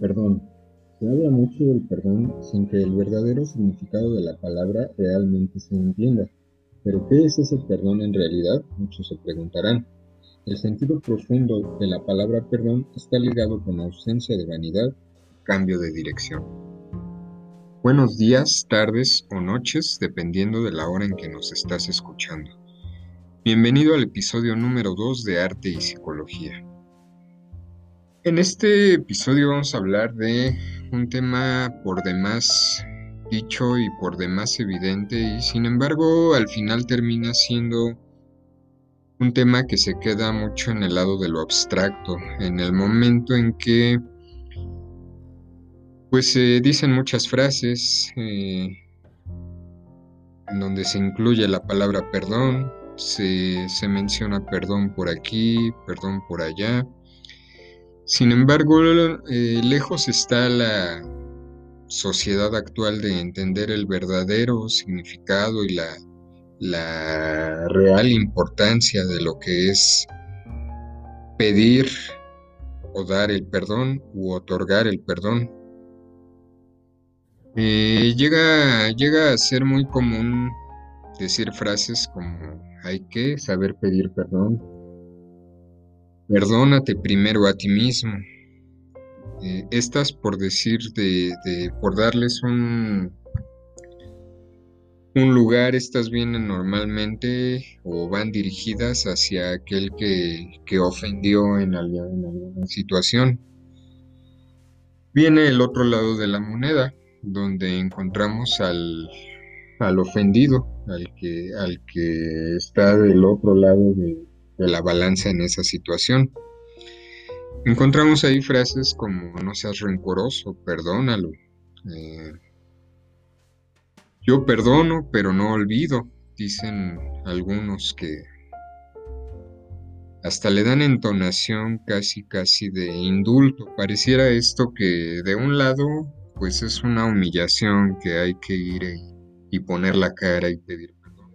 Perdón. Se habla mucho del perdón sin que el verdadero significado de la palabra realmente se entienda. Pero ¿qué es ese perdón en realidad? Muchos se preguntarán. El sentido profundo de la palabra perdón está ligado con ausencia de vanidad, cambio de dirección. Buenos días, tardes o noches, dependiendo de la hora en que nos estás escuchando. Bienvenido al episodio número 2 de Arte y Psicología. En este episodio vamos a hablar de un tema por demás dicho y por demás evidente y sin embargo al final termina siendo un tema que se queda mucho en el lado de lo abstracto, en el momento en que pues se dicen muchas frases eh, en donde se incluye la palabra perdón, se, se menciona perdón por aquí, perdón por allá, sin embargo, eh, lejos está la sociedad actual de entender el verdadero significado y la, la real importancia de lo que es pedir o dar el perdón u otorgar el perdón. Eh, llega, llega a ser muy común decir frases como hay que saber pedir perdón, Perdónate primero a ti mismo. Eh, estas por decir de, por darles un, un lugar, estas vienen normalmente o van dirigidas hacia aquel que, ofendió en alguna, situación. Viene el otro lado de la moneda, donde encontramos al, al ofendido, al que, al que está del otro lado de, la balanza en esa situación. Encontramos ahí frases como no seas rencoroso, perdónalo. Eh, yo perdono, pero no olvido, dicen algunos que hasta le dan entonación casi casi de indulto. Pareciera esto que de un lado pues es una humillación que hay que ir y, y poner la cara y pedir perdón.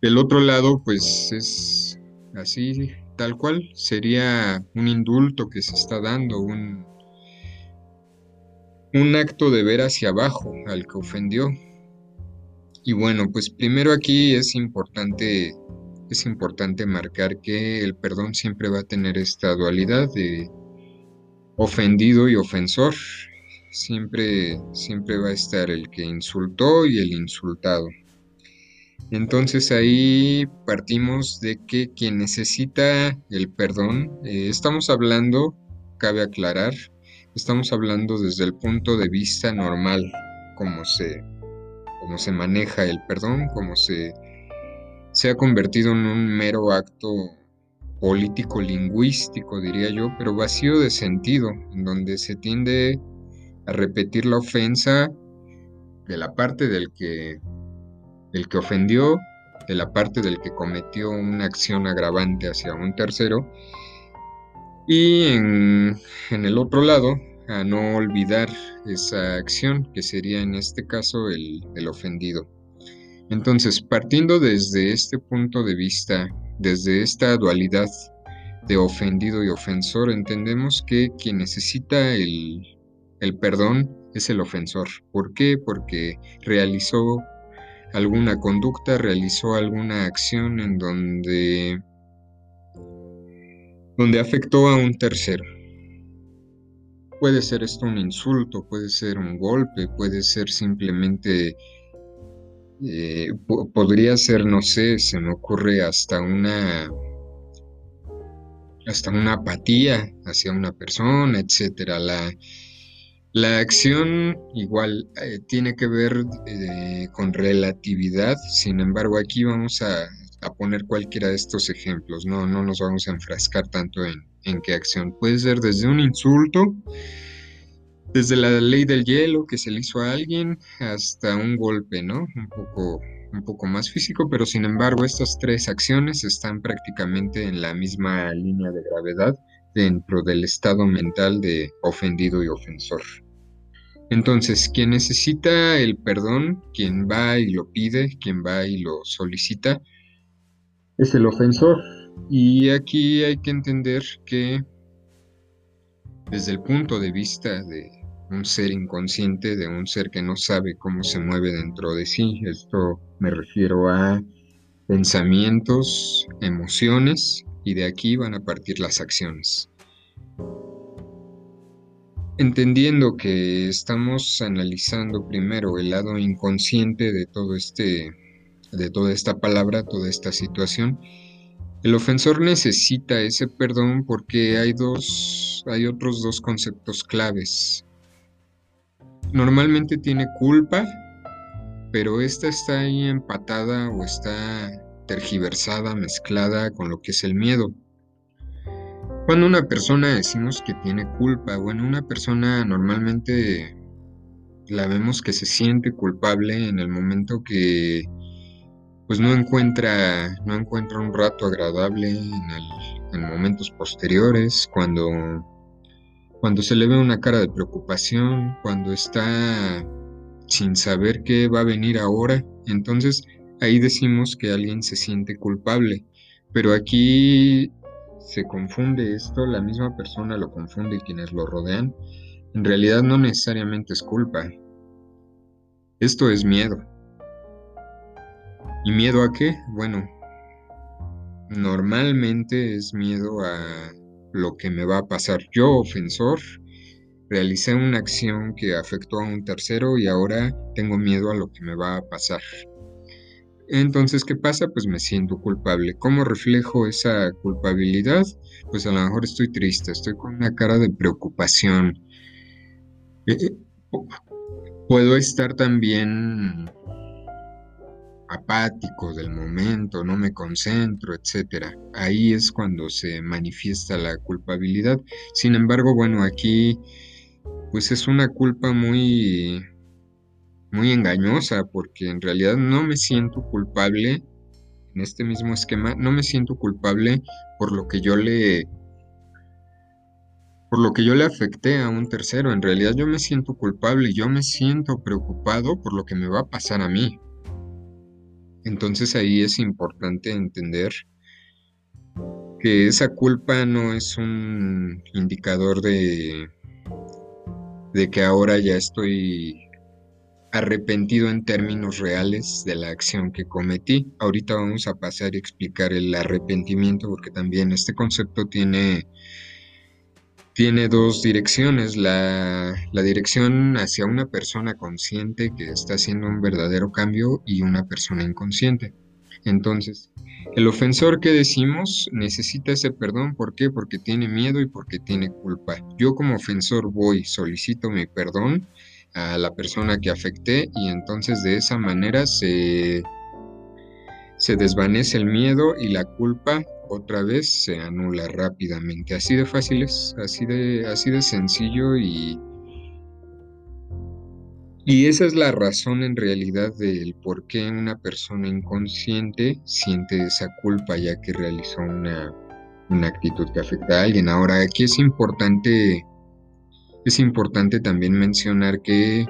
Del otro lado pues es así tal cual, sería un indulto que se está dando, un, un acto de ver hacia abajo al que ofendió. Y bueno, pues primero aquí es importante, es importante marcar que el perdón siempre va a tener esta dualidad de ofendido y ofensor. Siempre, siempre va a estar el que insultó y el insultado. Entonces ahí partimos de que quien necesita el perdón, eh, estamos hablando, cabe aclarar, estamos hablando desde el punto de vista normal, cómo se, se maneja el perdón, cómo se, se ha convertido en un mero acto político lingüístico, diría yo, pero vacío de sentido, en donde se tiende a repetir la ofensa de la parte del que el que ofendió, de la parte del que cometió una acción agravante hacia un tercero, y en, el otro lado, a no olvidar esa acción, que sería en este caso el, el ofendido. Entonces, partiendo desde este punto de vista, desde esta dualidad de ofendido y ofensor, entendemos que quien necesita el, el perdón es el ofensor. ¿Por qué? Porque realizó alguna conducta, realizó alguna acción en donde, donde afectó a un tercero. Puede ser esto un insulto, puede ser un golpe, puede ser simplemente, eh, podría ser, no sé, se me ocurre hasta una, hasta una apatía hacia una persona, etcétera. La, la acción igual eh, tiene que ver eh, con relatividad, sin embargo aquí vamos a, poner cualquiera de estos ejemplos, no, no nos vamos a enfrascar tanto en, en qué acción. Puede ser desde un insulto, desde la ley del hielo que se le hizo a alguien, hasta un golpe, ¿no? Un poco, un poco más físico, pero sin embargo estas tres acciones están prácticamente en la misma línea de gravedad dentro del estado mental de ofendido y ofensor. Entonces, quien necesita el perdón, quien va y lo pide, quien va y lo solicita, es el ofensor. Y aquí hay que entender que desde el punto de vista de un ser inconsciente, de un ser que no sabe cómo se mueve dentro de sí. Esto me refiero a pensamientos, emociones y de aquí van a partir las acciones. Entendiendo que estamos analizando primero el lado inconsciente de todo este de toda esta palabra, toda esta situación, el ofensor necesita ese perdón porque hay dos hay otros dos conceptos claves normalmente tiene culpa, pero esta está ahí empatada o está tergiversada, mezclada con lo que es el miedo. Cuando una persona decimos que tiene culpa, bueno, una persona normalmente la vemos que se siente culpable en el momento que pues no encuentra no encuentra un rato agradable en, en momentos posteriores cuando cuando se le ve una cara de preocupación, cuando está sin saber qué va a venir ahora, entonces ahí decimos que alguien se siente culpable. Pero aquí se confunde esto, la misma persona lo confunde y quienes lo rodean. En realidad no necesariamente es culpa. Esto es miedo. ¿Y miedo a qué? Bueno, normalmente es miedo a lo que me va a pasar. Yo, ofensor, realicé una acción que afectó a un tercero y ahora tengo miedo a lo que me va a pasar. Entonces, ¿qué pasa? Pues me siento culpable. ¿Cómo reflejo esa culpabilidad? Pues a lo mejor estoy triste, estoy con una cara de preocupación. Eh, eh, puedo estar también apático del momento, no me concentro, etcétera. Ahí es cuando se manifiesta la culpabilidad. Sin embargo, bueno, aquí pues es una culpa muy muy engañosa porque en realidad no me siento culpable en este mismo esquema, no me siento culpable por lo que yo le por lo que yo le afecté a un tercero. En realidad yo me siento culpable, yo me siento preocupado por lo que me va a pasar a mí. Entonces ahí es importante entender que esa culpa no es un indicador de, de que ahora ya estoy arrepentido en términos reales de la acción que cometí. Ahorita vamos a pasar a explicar el arrepentimiento porque también este concepto tiene tiene dos direcciones, la, dirección hacia una persona consciente que está haciendo un verdadero cambio y una persona inconsciente. Entonces, el ofensor que decimos necesita ese perdón, ¿por qué? Porque tiene miedo y porque tiene culpa. Yo como ofensor voy, solicito mi perdón a la persona que afecté y entonces de esa manera se, se desvanece el miedo y la culpa otra vez se anula rápidamente. Así de fácil es, así de, así de sencillo y... Y esa es la razón en realidad del por qué una persona inconsciente siente esa culpa ya que realizó una, una actitud que afecta a alguien. Ahora, aquí es importante, es importante también mencionar que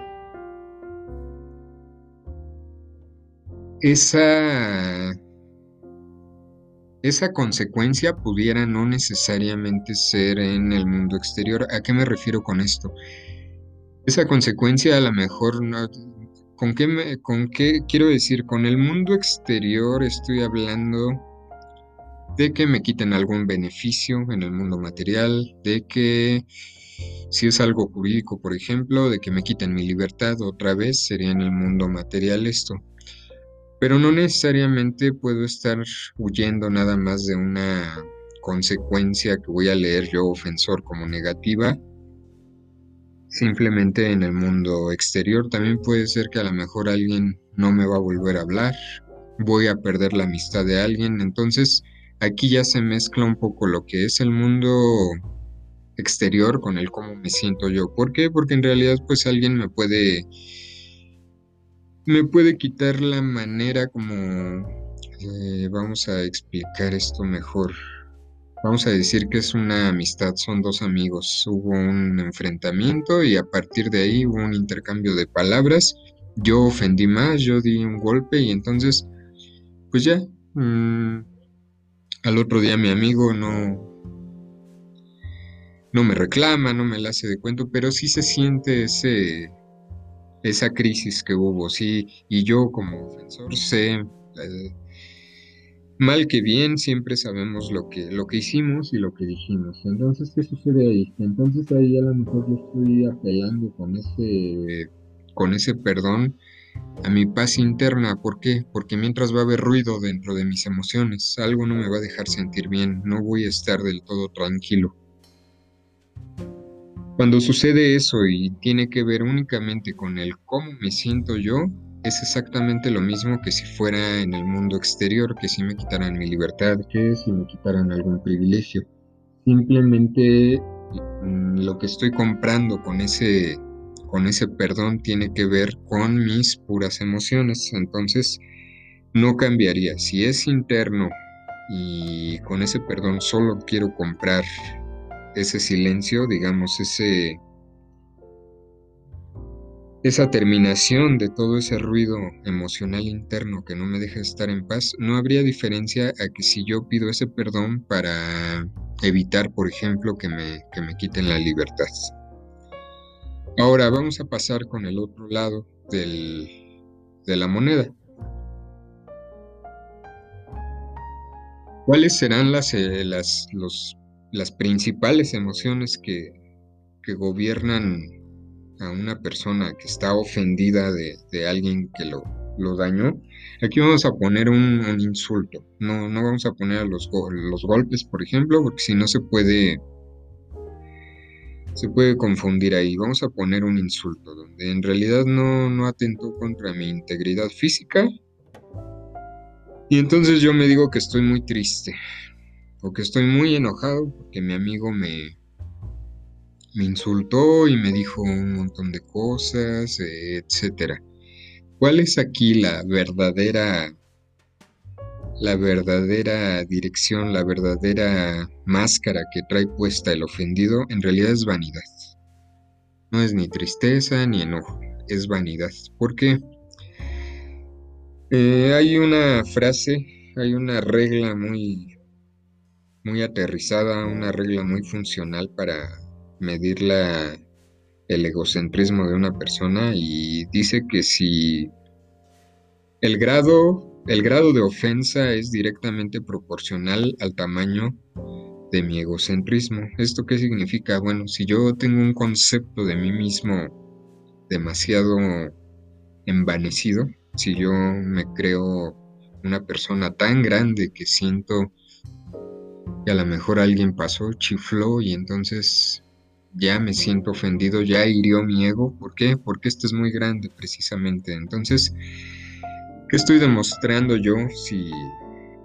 esa esa consecuencia pudiera no necesariamente ser en el mundo exterior. ¿A qué me refiero con esto? Esa consecuencia a lo mejor. ¿Con qué, ¿Con qué quiero decir? Con el mundo exterior estoy hablando de que me quiten algún beneficio en el mundo material, de que si es algo jurídico, por ejemplo, de que me quiten mi libertad, otra vez sería en el mundo material esto pero no necesariamente puedo estar huyendo nada más de una consecuencia que voy a leer yo ofensor como negativa simplemente en el mundo exterior. También puede ser que a lo mejor alguien no me va a volver a hablar, voy a perder la amistad de alguien, entonces aquí ya se mezcla un poco lo que es el mundo exterior con el cómo me siento yo. ¿Por qué? Porque en realidad pues alguien me puede me puede quitar la manera como eh, vamos a explicar esto mejor. Vamos a decir que es una amistad, son dos amigos. Hubo un enfrentamiento y a partir de ahí hubo un intercambio de palabras. Yo ofendí más, yo di un golpe y entonces, pues ya, mm, al otro día mi amigo no, no me reclama, no me la hace de cuento, pero sí se siente ese, esa crisis que hubo, sí, y yo como ofensor sé, eh, mal que bien, siempre sabemos lo que, lo que hicimos y lo que dijimos. Entonces, ¿qué sucede ahí? Entonces ahí a lo mejor yo estoy apelando con ese, con ese perdón a mi paz interna. ¿Por qué? Porque mientras va a haber ruido dentro de mis emociones, algo no me va a dejar sentir bien, no voy a estar del todo tranquilo. Cuando sucede eso y tiene que ver únicamente con el cómo me siento yo, es exactamente lo mismo que si fuera en el mundo exterior, que si me quitaran mi libertad, que si me quitaran algún privilegio. Simplemente mm, lo que estoy comprando con ese con ese perdón tiene que ver con mis puras emociones. Entonces, no cambiaría. Si es interno y con ese perdón solo quiero comprar ese silencio, digamos, ese esa terminación de todo ese ruido emocional interno que no me deja estar en paz, no habría diferencia a que si yo pido ese perdón para evitar, por ejemplo, que me, que me quiten la libertad. Ahora vamos a pasar con el otro lado del, de la moneda. ¿Cuáles serán las, eh, las, las principales emociones que, que, gobiernan a una persona que está ofendida de, de alguien que lo, lo, dañó? Aquí vamos a poner un, insulto. No, no, vamos a poner los, los golpes, por ejemplo, porque si no se puede se puede confundir ahí. Vamos a poner un insulto donde en realidad no, no atentó contra mi integridad física. Y entonces yo me digo que estoy muy triste o que estoy muy enojado porque mi amigo me, me insultó y me dijo un montón de cosas, etcétera. ¿Cuál es aquí la verdadera la verdadera dirección, la verdadera máscara que trae puesta el ofendido en realidad es vanidad. No es ni tristeza ni enojo, es vanidad. ¿Por qué? Eh, hay una frase, hay una regla muy, muy aterrizada, una regla muy funcional para medir la, el egocentrismo de una persona y dice que si el grado el grado de ofensa es directamente proporcional al tamaño de mi egocentrismo. ¿Esto qué significa? Bueno, si yo tengo un concepto de mí mismo demasiado envanecido, si yo me creo una persona tan grande que siento a lo mejor alguien pasó, chifló y entonces ya me siento ofendido, ya hirió mi ego. ¿Por qué? Porque esto es muy grande precisamente. Entonces, ¿Qué estoy demostrando yo si,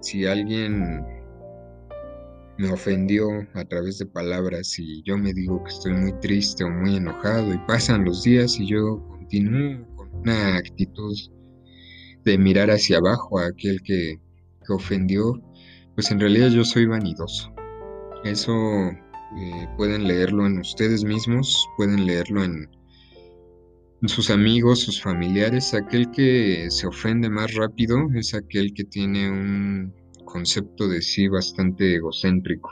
si alguien me ofendió a través de palabras y yo me digo que estoy muy triste o muy enojado y pasan los días y yo continúo con una actitud de mirar hacia abajo a aquel que, que ofendió, pues en realidad yo soy vanidoso. Eso eh, pueden leerlo en ustedes mismos, pueden leerlo en sus amigos, sus familiares, aquel que se ofende más rápido es aquel que tiene un concepto de sí bastante egocéntrico.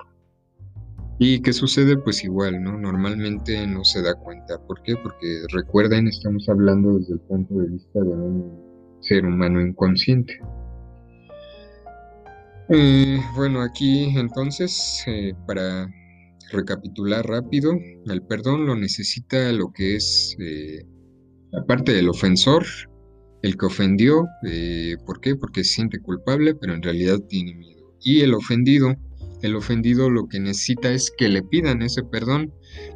¿Y qué sucede? Pues igual, ¿no? Normalmente no se da cuenta. ¿Por qué? Porque recuerden, estamos hablando desde el punto de vista de un ser humano inconsciente. Eh, bueno, aquí entonces, eh, para recapitular rápido, el perdón lo necesita lo que es eh, Aparte del ofensor, el que ofendió, eh, ¿por qué? Porque se siente culpable, pero en realidad tiene miedo. Y el ofendido, el ofendido lo que necesita es que le pidan ese perdón.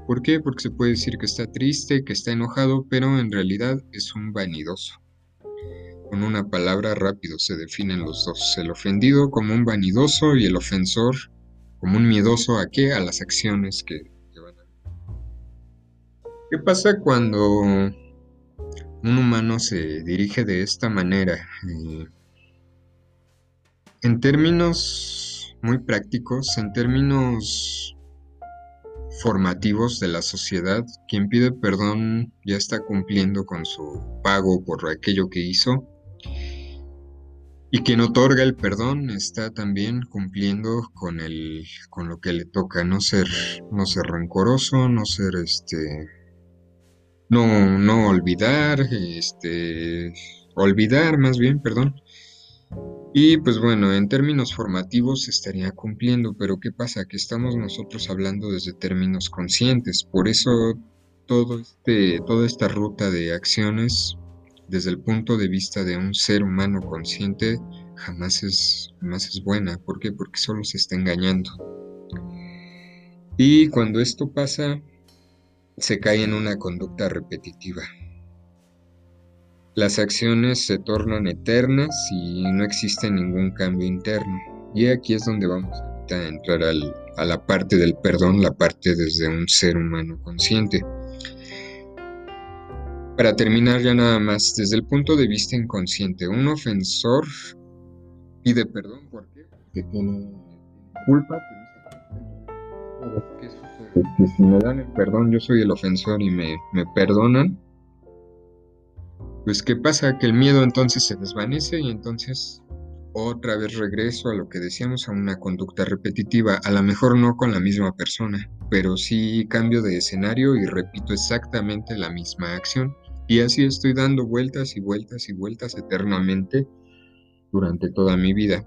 ¿Por qué? Porque se puede decir que está triste, que está enojado, pero en realidad es un vanidoso. Con una palabra rápido se definen los dos. El ofendido como un vanidoso y el ofensor como un miedoso a qué? A las acciones que, van a... ¿Qué pasa cuando un humano se dirige de esta manera. Eh, en términos muy prácticos, en términos formativos de la sociedad, quien pide perdón ya está cumpliendo con su pago por aquello que hizo. Y quien otorga el perdón está también cumpliendo con el, con lo que le toca, no ser, no ser rencoroso, no ser este, no, no olvidar, este, olvidar más bien, perdón. Y pues bueno, en términos formativos estaría cumpliendo, pero ¿qué pasa? Que estamos nosotros hablando desde términos conscientes, por eso todo este, toda esta ruta de acciones desde el punto de vista de un ser humano consciente jamás es, jamás es buena. ¿Por qué? Porque solo se está engañando. Y cuando esto pasa, se cae en una conducta repetitiva. Las acciones se tornan eternas y no existe ningún cambio interno. Y aquí es donde vamos a entrar a la parte del perdón, la parte desde un ser humano consciente. Para terminar ya nada más, desde el punto de vista inconsciente, un ofensor pide perdón. Porque tiene culpa, pero. Que si me dan el perdón, yo soy el ofensor y me, me perdonan, pues ¿qué pasa? Que el miedo entonces se desvanece y entonces otra vez regreso a lo que decíamos, a una conducta repetitiva, a lo mejor no con la misma persona, pero sí cambio de escenario y repito exactamente la misma acción. Y así estoy dando vueltas y vueltas y vueltas eternamente durante toda mi vida.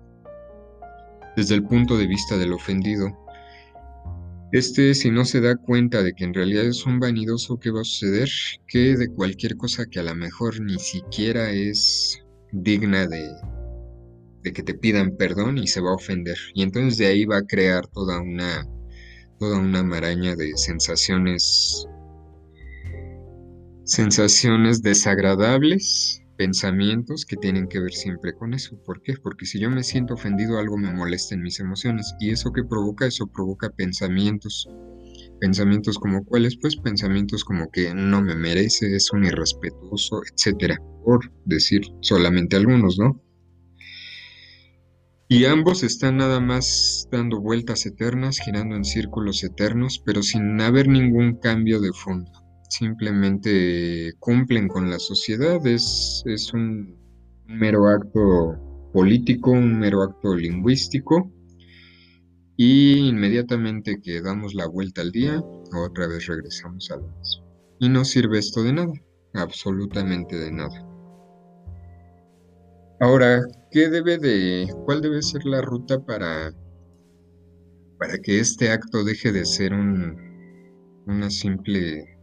Desde el punto de vista del ofendido, este si no se da cuenta de que en realidad es un vanidoso, ¿qué va a suceder? Que de cualquier cosa que a lo mejor ni siquiera es digna de, de que te pidan perdón y se va a ofender. Y entonces de ahí va a crear toda una, toda una maraña de sensaciones sensaciones desagradables, pensamientos que tienen que ver siempre con eso. ¿Por qué? Porque si yo me siento ofendido, algo me molesta en mis emociones. ¿Y eso que provoca? Eso provoca pensamientos. Pensamientos como cuáles? Pues pensamientos como que no me merece, es un irrespetuoso, etcétera, por decir solamente algunos, ¿no? Y ambos están nada más dando vueltas eternas, girando en círculos eternos, pero sin haber ningún cambio de fondo simplemente cumplen con la sociedad, es, es un, mero acto político, un mero acto lingüístico, y inmediatamente que damos la vuelta al día, otra vez regresamos a lo mismo. Y no sirve esto de nada, absolutamente de nada. Ahora, ¿qué debe de, cuál debe ser la ruta para, para que este acto deje de ser un, una simple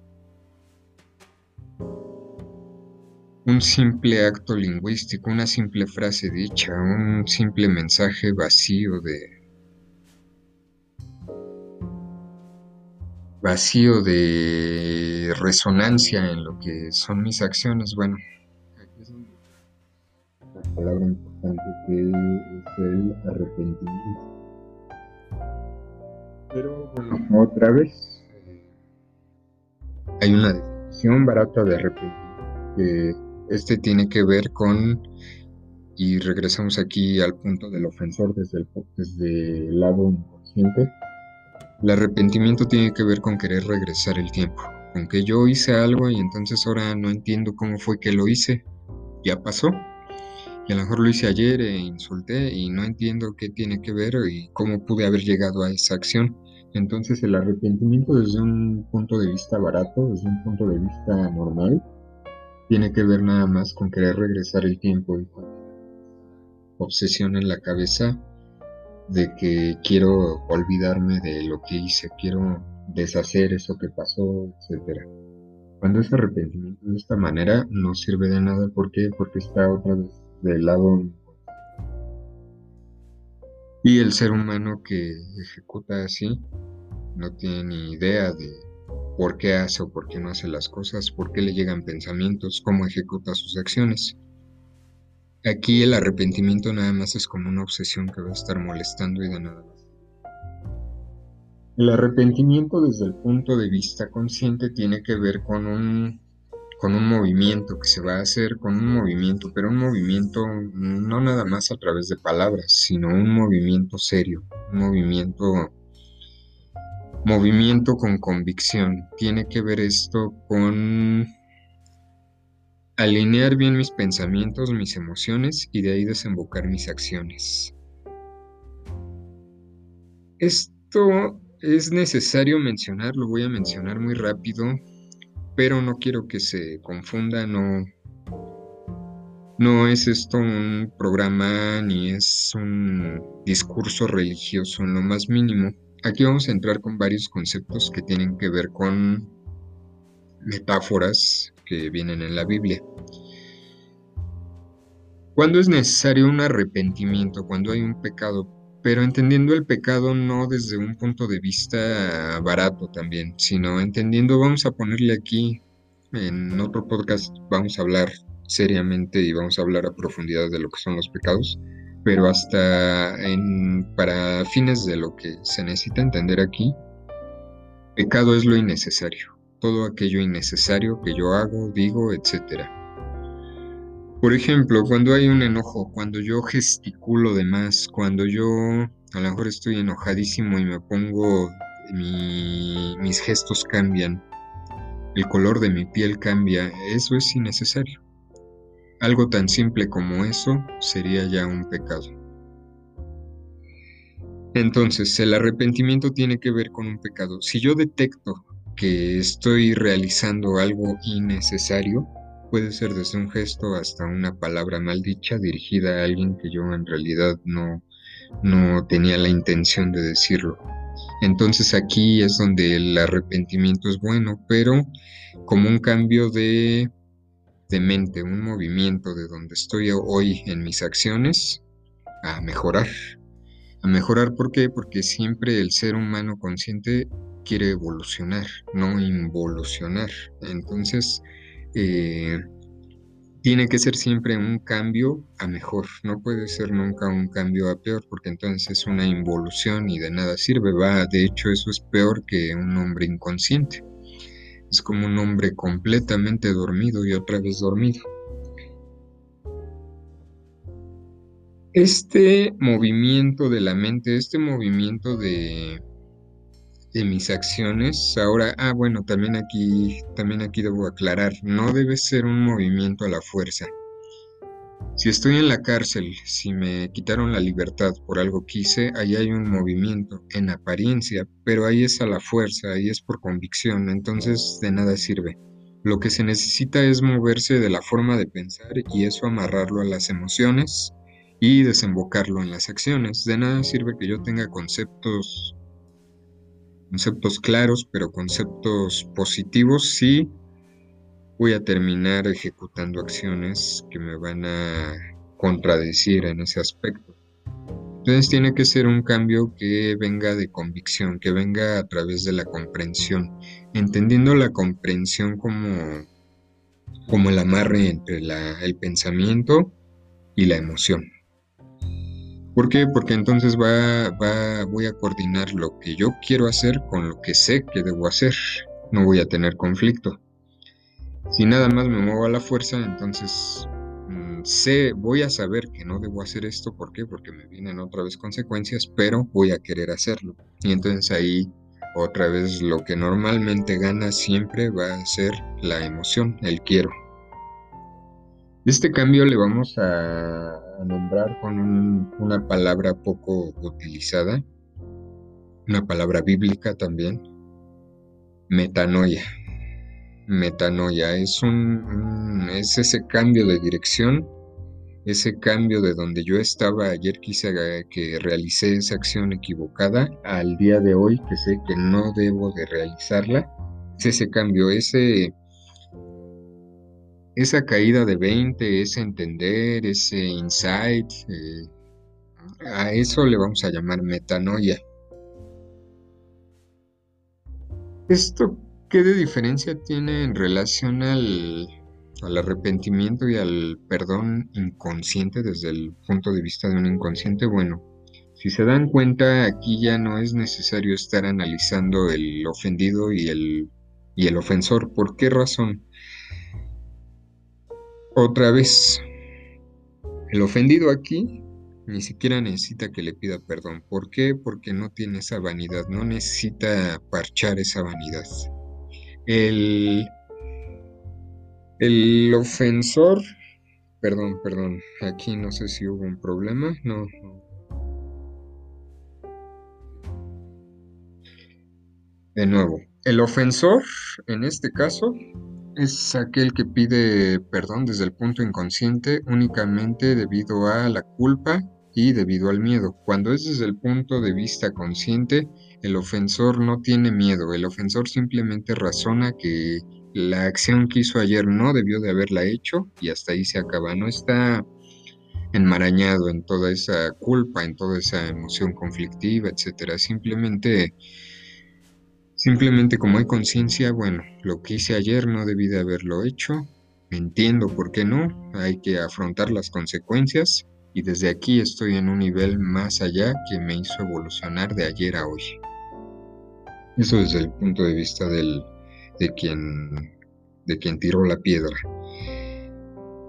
un simple acto lingüístico, una simple frase dicha, un simple mensaje vacío de vacío de resonancia en lo que son mis acciones. Bueno, aquí es donde la palabra importante que es el arrepentimiento. Pero bueno, otra vez eh, hay una definición barata de arrepentimiento que este tiene que ver con, y regresamos aquí al punto del ofensor desde el, desde el lado inconsciente, el arrepentimiento tiene que ver con querer regresar el tiempo, con que yo hice algo y entonces ahora no entiendo cómo fue que lo hice, ya pasó, y a lo mejor lo hice ayer e insulté y no entiendo qué tiene que ver y cómo pude haber llegado a esa acción. Entonces el arrepentimiento desde un punto de vista barato, desde un punto de vista normal, tiene que ver nada más con querer regresar el tiempo y con obsesión en la cabeza de que quiero olvidarme de lo que hice, quiero deshacer eso que pasó, etc. Cuando es arrepentimiento de esta manera no sirve de nada, ¿por qué? Porque está otra vez del lado y el ser humano que ejecuta así no tiene ni idea de por qué hace o por qué no hace las cosas, por qué le llegan pensamientos, cómo ejecuta sus acciones. Aquí el arrepentimiento nada más es como una obsesión que va a estar molestando y de nada más. El arrepentimiento desde el punto de vista consciente tiene que ver con un, con un movimiento que se va a hacer, con un movimiento, pero un movimiento no nada más a través de palabras, sino un movimiento serio, un movimiento Movimiento con convicción. Tiene que ver esto con alinear bien mis pensamientos, mis emociones y de ahí desembocar mis acciones. Esto es necesario mencionar, lo voy a mencionar muy rápido, pero no quiero que se confunda, no, no es esto un programa ni es un discurso religioso en lo más mínimo. Aquí vamos a entrar con varios conceptos que tienen que ver con metáforas que vienen en la Biblia. Cuando es necesario un arrepentimiento, cuando hay un pecado, pero entendiendo el pecado no desde un punto de vista barato también, sino entendiendo, vamos a ponerle aquí, en otro podcast vamos a hablar seriamente y vamos a hablar a profundidad de lo que son los pecados, pero hasta para fines de lo que se necesita entender aquí, pecado es lo innecesario todo aquello innecesario que yo hago, digo, etc. Por ejemplo, cuando hay un enojo, cuando yo gesticulo de más, cuando yo a lo mejor estoy enojadísimo y me pongo, mis gestos cambian, el color de mi piel cambia, eso es innecesario. Algo tan simple como eso sería ya un pecado. Entonces, el arrepentimiento tiene que ver con un pecado. Si yo detecto que estoy realizando algo innecesario, puede ser desde un gesto hasta una palabra maldicha dirigida a alguien que yo en realidad no, no tenía la intención de decirlo. Entonces aquí es donde el arrepentimiento es bueno, pero como un cambio de, de mente, un movimiento de donde estoy hoy en mis acciones a mejorar. A mejorar, ¿por qué? Porque siempre el ser humano consciente quiere evolucionar, no involucionar. Entonces, eh, tiene que ser siempre un cambio a mejor, no puede ser nunca un cambio a peor, porque entonces es una involución y de nada sirve. Va, de hecho, eso es peor que un hombre inconsciente. Es como un hombre completamente dormido y otra vez dormido. Este movimiento de la mente, este movimiento de, de mis acciones. Ahora, ah, bueno, también aquí, también aquí debo aclarar, no debe ser un movimiento a la fuerza. Si estoy en la cárcel, si me quitaron la libertad por algo que hice, ahí hay un movimiento en apariencia, pero ahí es a la fuerza, ahí es por convicción, entonces de nada sirve. Lo que se necesita es moverse de la forma de pensar y eso amarrarlo a las emociones y desembocarlo en las acciones. De nada sirve que yo tenga conceptos conceptos claros, pero conceptos positivos, sí voy a terminar ejecutando acciones que me van a contradecir en ese aspecto. Entonces tiene que ser un cambio que venga de convicción, que venga a través de la comprensión, entendiendo la comprensión como, como el amarre entre el pensamiento y la emoción. ¿Por qué? Porque entonces va, voy a coordinar lo que yo quiero hacer con lo que sé que debo hacer. No voy a tener conflicto. Si nada más me muevo a la fuerza, entonces mm, sé, voy a saber que no debo hacer esto. ¿Por qué? Porque me vienen otra vez consecuencias, pero voy a querer hacerlo. Y entonces ahí otra vez lo que normalmente gana siempre va a ser la emoción, el quiero. Este cambio le vamos a, nombrar con una palabra poco utilizada, una palabra bíblica también, metanoia. Metanoia es, un, es ese cambio de dirección, ese cambio de donde yo estaba ayer quise que realicé esa acción equivocada al día de hoy que sé que no debo de realizarla. Es ese cambio, ese esa caída de 20, ese entender, ese insight, eh, a eso le vamos a llamar metanoia. ¿Esto qué de diferencia tiene en relación al, al arrepentimiento y al perdón inconsciente desde el punto de vista de un inconsciente? Bueno, si se dan cuenta, aquí ya no es necesario estar analizando el ofendido y el, y el ofensor. ¿Por qué razón? Otra vez, el ofendido aquí ni siquiera necesita que le pida perdón. ¿Por qué? Porque no tiene esa vanidad, no necesita parchar esa vanidad. El, El ofensor, perdón, perdón, aquí no sé si hubo un problema, no. De nuevo, el ofensor, en este caso, es aquel que pide perdón desde el punto inconsciente únicamente debido a la culpa y debido al miedo. Cuando es desde el punto de vista consciente, el ofensor no tiene miedo, el ofensor simplemente razona que la acción que hizo ayer no debió de haberla hecho y hasta ahí se acaba, no está enmarañado en toda esa culpa, en toda esa emoción conflictiva, etcétera. Simplemente Simplemente como hay conciencia, bueno, lo que hice ayer no debí de haberlo hecho, entiendo por qué no, hay que afrontar las consecuencias y desde aquí estoy en un nivel más allá que me hizo evolucionar de ayer a hoy. Eso desde el punto de vista del, de, quien, de quien tiró la piedra.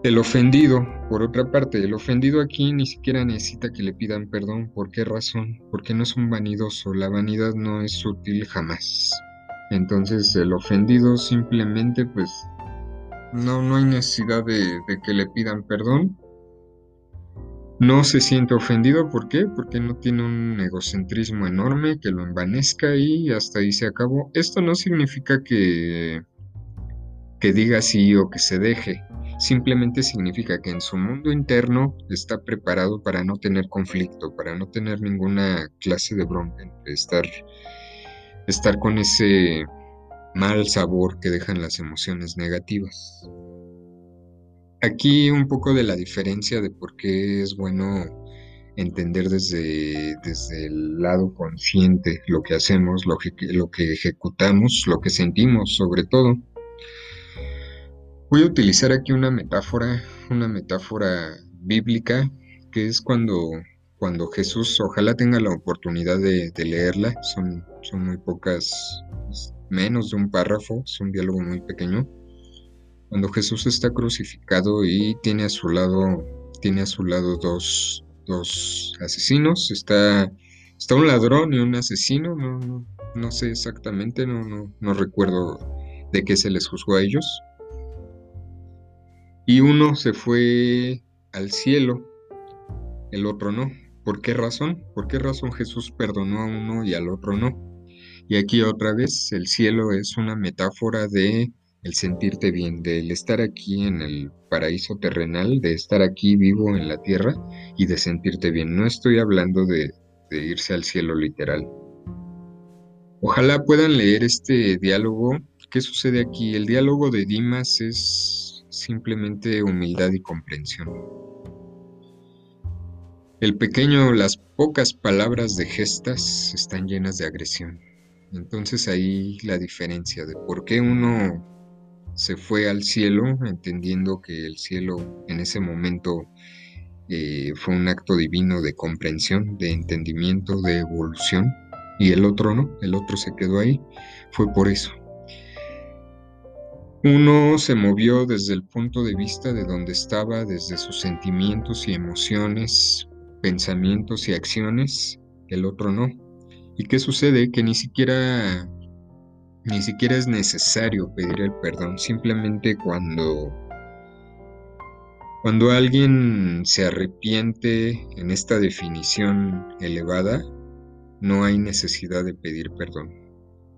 El ofendido, por otra parte, el ofendido aquí ni siquiera necesita que le pidan perdón. ¿Por qué razón? Porque no es un vanidoso. La vanidad no es útil jamás. Entonces el ofendido simplemente pues no, no hay necesidad de, de que le pidan perdón. No se siente ofendido, ¿por qué? Porque no tiene un egocentrismo enorme que lo envanezca y hasta ahí se acabó. Esto no significa que, que diga sí o que se deje simplemente significa que en su mundo interno está preparado para no tener conflicto, para no tener ninguna clase de bronca, estar, estar con ese mal sabor que dejan las emociones negativas. Aquí un poco de la diferencia de por qué es bueno entender desde, desde el lado consciente lo que hacemos, lo lo que ejecutamos, lo que sentimos sobre todo. Voy a utilizar aquí una metáfora, una metáfora bíblica, que es cuando, cuando Jesús, ojalá tenga la oportunidad de, leerla, son, son muy pocas, menos de un párrafo, es un diálogo muy pequeño. Cuando Jesús está crucificado y tiene a su lado, tiene a su lado dos, dos asesinos, está, está un ladrón y un asesino, no, no, no sé exactamente, no, no, no recuerdo de qué se les juzgó a ellos y uno se fue al cielo, el otro no. ¿Por qué razón? ¿Por qué razón Jesús perdonó a uno y al otro no? Y aquí otra vez el cielo es una metáfora de el sentirte bien, del estar aquí en el paraíso terrenal, de estar aquí vivo en la tierra y de sentirte bien. No estoy hablando de, de irse al cielo literal. Ojalá puedan leer este diálogo. ¿Qué sucede aquí? El diálogo de Dimas es simplemente humildad y comprensión. El pequeño, las pocas palabras de gestas están llenas de agresión. Entonces ahí la diferencia de por qué uno se fue al cielo, entendiendo que el cielo en ese momento eh, fue un acto divino de comprensión, de entendimiento, de evolución, y el otro no, el otro se quedó ahí, fue por eso, uno se movió desde el punto de vista de donde estaba, desde sus sentimientos y emociones, pensamientos y acciones, el otro no. ¿Y qué sucede? Que ni siquiera ni siquiera es necesario pedir el perdón, simplemente cuando cuando alguien se arrepiente en esta definición elevada, no hay necesidad de pedir perdón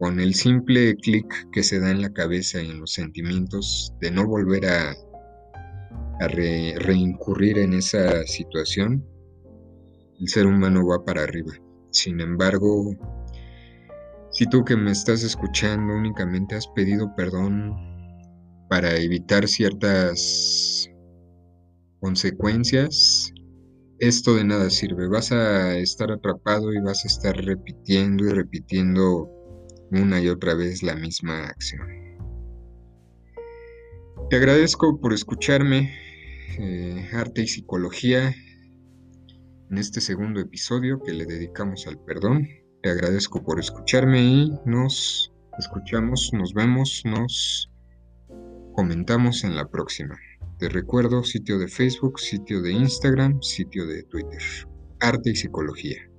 con el simple clic que se da en la cabeza y en los sentimientos de no volver a, reincurrir en esa situación, el ser humano va para arriba. Sin embargo, si tú que me estás escuchando únicamente has pedido perdón para evitar ciertas consecuencias, esto de nada sirve. Vas a estar atrapado y vas a estar repitiendo y repitiendo una y otra vez la misma acción. Te agradezco por escucharme, eh, Arte y Psicología, en este segundo episodio que le dedicamos al perdón. Te agradezco por escucharme y nos escuchamos, nos vemos, nos comentamos en la próxima. Te recuerdo sitio de Facebook, sitio de Instagram, sitio de Twitter. Arte y Psicología.